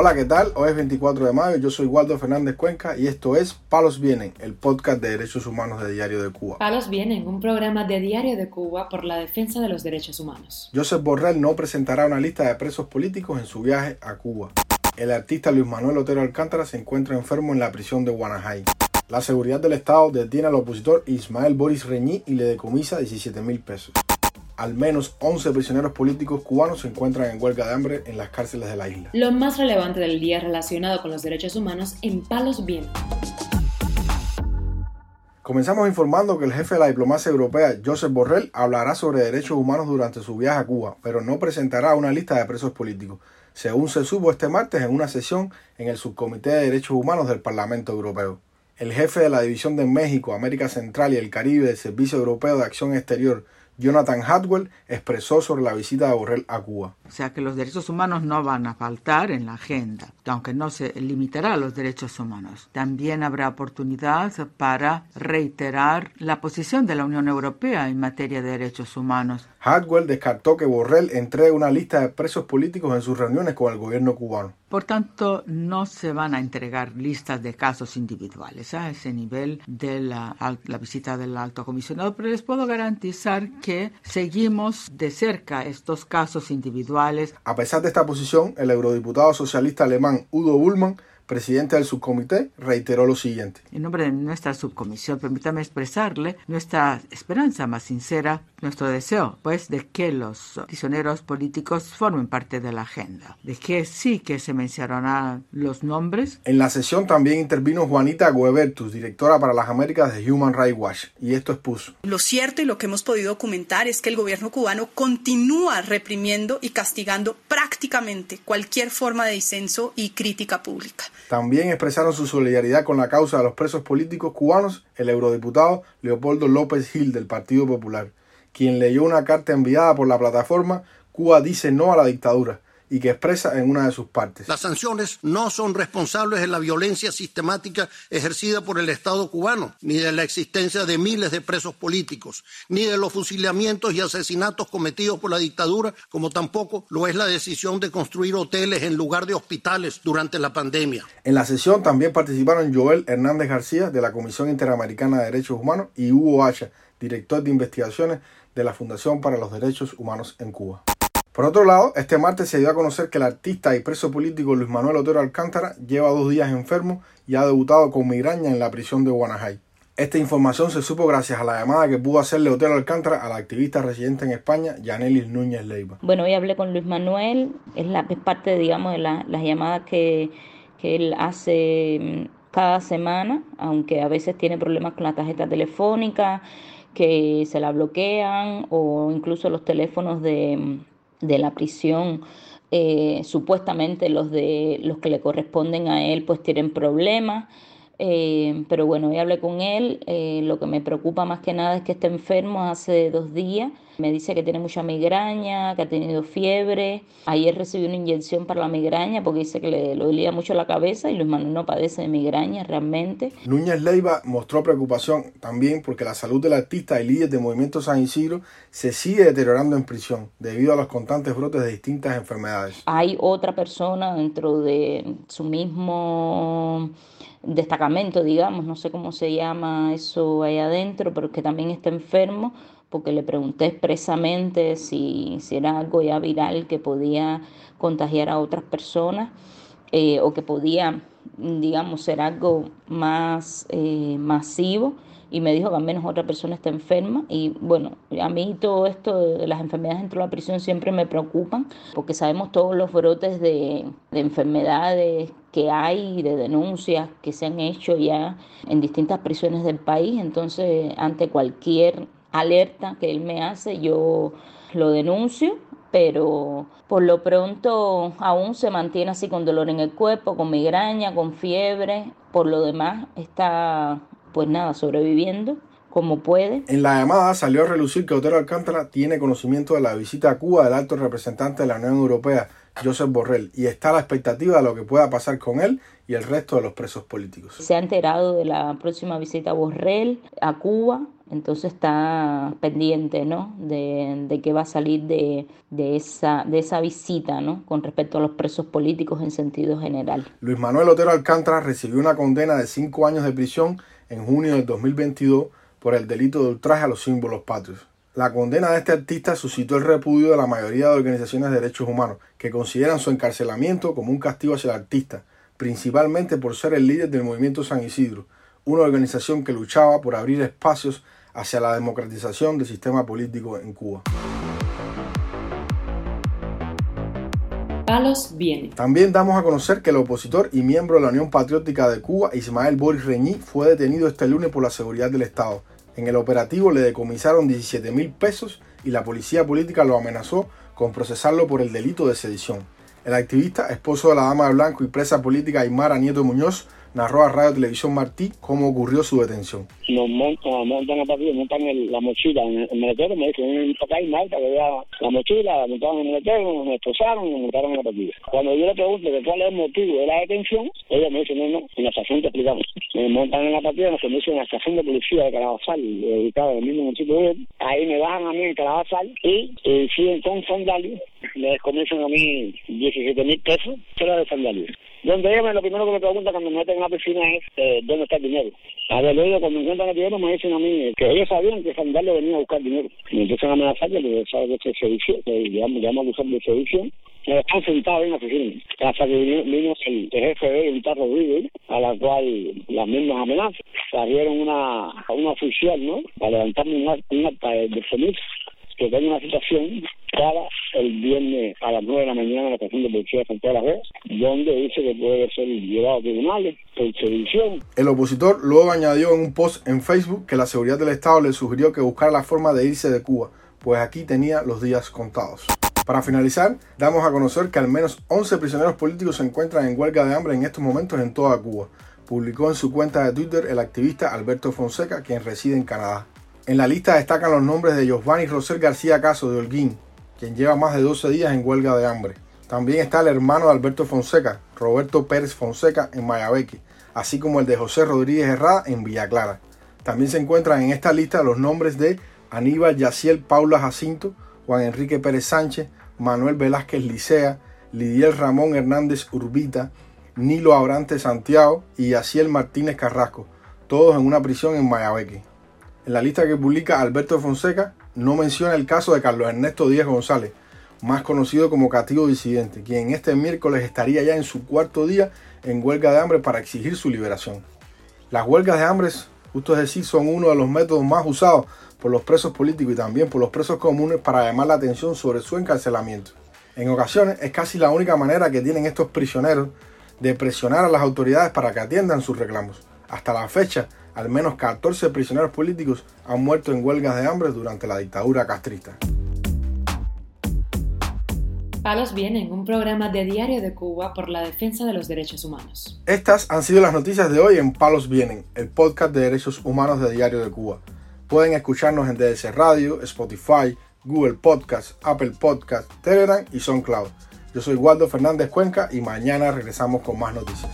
Hola, ¿qué tal? Hoy es 24 de mayo, yo soy Waldo Fernández Cuenca y esto es Palos Vienen, el podcast de derechos humanos de Diario de Cuba. Palos Vienen, un programa de Diario de Cuba por la defensa de los derechos humanos. Joseph Borrell no presentará una lista de presos políticos en su viaje a Cuba. El artista Luis Manuel Otero Alcántara se encuentra enfermo en la prisión de Guanajay. La seguridad del Estado detiene al opositor Ismael Boris Reñí y le decomisa 17 mil pesos al menos 11 prisioneros políticos cubanos se encuentran en huelga de hambre en las cárceles de la isla. Lo más relevante del día relacionado con los derechos humanos en Palos Vientos. Comenzamos informando que el jefe de la diplomacia europea, Josep Borrell, hablará sobre derechos humanos durante su viaje a Cuba, pero no presentará una lista de presos políticos, según se supo este martes en una sesión en el Subcomité de Derechos Humanos del Parlamento Europeo. El jefe de la División de México, América Central y el Caribe del Servicio Europeo de Acción Exterior, Jonathan Hadwell expresó sobre la visita de Borrell a Cuba. O sea que los derechos humanos no van a faltar en la agenda, aunque no se limitará a los derechos humanos. También habrá oportunidad para reiterar la posición de la Unión Europea en materia de derechos humanos. Hadwell descartó que Borrell entregue una lista de presos políticos en sus reuniones con el gobierno cubano. Por tanto, no se van a entregar listas de casos individuales a ese nivel de la, la, visita del alto comisionado, pero les puedo garantizar que seguimos de cerca estos casos individuales. A pesar de esta posición, el eurodiputado socialista alemán Udo Bullmann presidente del subcomité, reiteró lo siguiente. En nombre de nuestra subcomisión, permítame expresarle nuestra esperanza más sincera, nuestro deseo, pues, de que los prisioneros políticos formen parte de la agenda, de que sí que se mencionarán los nombres. En la sesión también intervino Juanita Guebertus, directora para las Américas de Human Rights Watch, y esto expuso. Lo cierto y lo que hemos podido documentar es que el gobierno cubano continúa reprimiendo y castigando prácticamente cualquier forma de disenso y crítica pública. También expresaron su solidaridad con la causa de los presos políticos cubanos el eurodiputado Leopoldo López Gil del Partido Popular, quien leyó una carta enviada por la plataforma Cuba dice no a la dictadura, y que expresa en una de sus partes. Las sanciones no son responsables de la violencia sistemática ejercida por el Estado cubano, ni de la existencia de miles de presos políticos, ni de los fusilamientos y asesinatos cometidos por la dictadura, como tampoco lo es la decisión de construir hoteles en lugar de hospitales durante la pandemia. En la sesión también participaron Joel Hernández García de la Comisión Interamericana de Derechos Humanos y Hugo Hacha, director de investigaciones de la Fundación para los Derechos Humanos en Cuba. Por otro lado, este martes se dio a conocer que el artista y preso político Luis Manuel Otero Alcántara lleva dos días enfermo y ha debutado con migraña en la prisión de Guanajay. Esta información se supo gracias a la llamada que pudo hacerle Otero Alcántara a la activista residente en España, Yanelis Núñez Leiva. Bueno, hoy hablé con Luis Manuel, es, la, es parte, digamos, de las llamadas que, que él hace mm, cada semana, aunque a veces tiene problemas con la tarjeta telefónica, que se la bloquean o incluso los teléfonos de mm, de la prisión, eh, supuestamente los de los que le corresponden a él pues tienen problemas. Eh, pero bueno, hoy hablé con él. Eh, lo que me preocupa más que nada es que está enfermo hace dos días me dice que tiene mucha migraña, que ha tenido fiebre. Ayer recibió una inyección para la migraña porque dice que le, dolía mucho la cabeza y Luis Manuel no padece de migraña realmente. Núñez Leiva mostró preocupación también porque la salud del artista y líder de Movimiento San Isidro se sigue deteriorando en prisión debido a los constantes brotes de distintas enfermedades. Hay otra persona dentro de su mismo destacamento, digamos, no sé cómo se llama eso ahí adentro, pero que también está enfermo porque le pregunté expresamente si, era algo ya viral que podía contagiar a otras personas eh, o que podía, digamos, ser algo más eh, masivo. Y me dijo que al menos otra persona está enferma y bueno, a mí todo esto de las enfermedades dentro de la prisión siempre me preocupan porque sabemos todos los brotes de, de enfermedades que hay, de denuncias que se han hecho ya en distintas prisiones del país, entonces ante cualquier alerta que él me hace, yo lo denuncio, pero por lo pronto aún se mantiene así con dolor en el cuerpo, con migraña, con fiebre, por lo demás está pues nada, sobreviviendo como puede. En la llamada salió a relucir que Otero Alcántara tiene conocimiento de la visita a Cuba del alto representante de la Unión Europea, Josep Borrell, y está a la expectativa de lo que pueda pasar con él y el resto de los presos políticos. Se ha enterado de la próxima visita a Borrell a Cuba, Entonces está pendiente ¿no? de, de qué va a salir de, esa, de esa visita ¿no? con respecto a los presos políticos en sentido general. Luis Manuel Otero Alcántara recibió una condena de cinco años de prisión en junio del 2022 por el delito de ultraje a los símbolos patrios. La condena de este artista suscitó el repudio de la mayoría de organizaciones de derechos humanos, que consideran su encarcelamiento como un castigo hacia el artista, principalmente por ser el líder del movimiento San Isidro, una organización que luchaba por abrir espacios hacia la democratización del sistema político en Cuba. Palos viene. También damos a conocer que el opositor y miembro de la Unión Patriótica de Cuba, Ismael Boris Reñí, fue detenido este lunes por la seguridad del Estado. En el operativo le decomisaron 17 mil pesos y la policía política lo amenazó con procesarlo por el delito de sedición. El activista, esposo de la dama de blanco y presa política Aymara Nieto Muñoz, narró a Radio Televisión Martí cómo ocurrió su detención. Nos montan, montan a partir, montan el, la mochila en el, maletero, me dicen, papá y Marta, que vea la mochila, la montaron en el maletero, nos esposaron y nos montaron en la partida. Cuando yo le pregunto que cuál es el motivo de la detención, ella me dice, no, no, en la estación te explicamos. Me montan en la partida, nos conducen a la estación de policía de Carabazal, ubicada en el mismo municipio de él. Ahí me bajan a mí en Carabazal y eh, siguen con sandalias, me descomienzan a mí 17 mil pesos, fuera de sandalias. Donde ellos lo primero que me preguntan cuando me meten en la piscina es eh, dónde está el dinero. A ver, luego cuando encuentran el dinero me dicen a mí que ellos sabían que Sandalio venía a buscar dinero. Me empiezan a amenazar que sabe que es sedición, que llamo, llamo a acusar de sedición. Me están sentados en la oficina. Hasta que vino, vino el, jefe de un tarro Rodríguez, a la cual las mismas amenazas. Salieron una, una oficial, ¿no? Para levantarme un acta de, de que tengo una situación para el viernes a las 9 de la mañana en la estación de policía de Santiago de donde dice que puede ser llevado a tribunales por sedición. El opositor luego añadió en un post en Facebook que la seguridad del Estado le sugirió que buscara la forma de irse de Cuba, pues aquí tenía los días contados. Para finalizar, damos a conocer que al menos 11 prisioneros políticos se encuentran en huelga de hambre en estos momentos en toda Cuba. Publicó en su cuenta de Twitter el activista Alberto Fonseca, quien reside en Canadá. En la lista destacan los nombres de Giovanni Rosel García Caso de Holguín, quien lleva más de 12 días en huelga de hambre. También está el hermano de Alberto Fonseca, Roberto Pérez Fonseca, en Mayabeque, así como el de José Rodríguez Herrada en Villa Clara. También se encuentran en esta lista los nombres de Aníbal Yaciel Paula Jacinto, Juan Enrique Pérez Sánchez, Manuel Velázquez Licea, Lidiel Ramón Hernández Urbita, Nilo Abrante Santiago y Yaciel Martínez Carrasco, todos en una prisión en Mayabeque. En la lista que publica Alberto Fonseca no menciona el caso de Carlos Ernesto Díaz González, más conocido como Cativo Disidente, quien este miércoles estaría ya en su cuarto día en huelga de hambre para exigir su liberación. Las huelgas de hambre, justo es decir, son uno de los métodos más usados por los presos políticos y también por los presos comunes para llamar la atención sobre su encarcelamiento. En ocasiones es casi la única manera que tienen estos prisioneros de presionar a las autoridades para que atiendan sus reclamos. Hasta la fecha, al menos 14 prisioneros políticos han muerto en huelgas de hambre durante la dictadura castrista. Palos Vienen, un programa de Diario de Cuba por la defensa de los derechos humanos. Estas han sido las noticias de hoy en Palos Vienen, el podcast de derechos humanos de Diario de Cuba. Pueden escucharnos en DS Radio, Spotify, Google Podcast, Apple Podcast, Telegram y SoundCloud. Yo soy Waldo Fernández Cuenca y mañana regresamos con más noticias.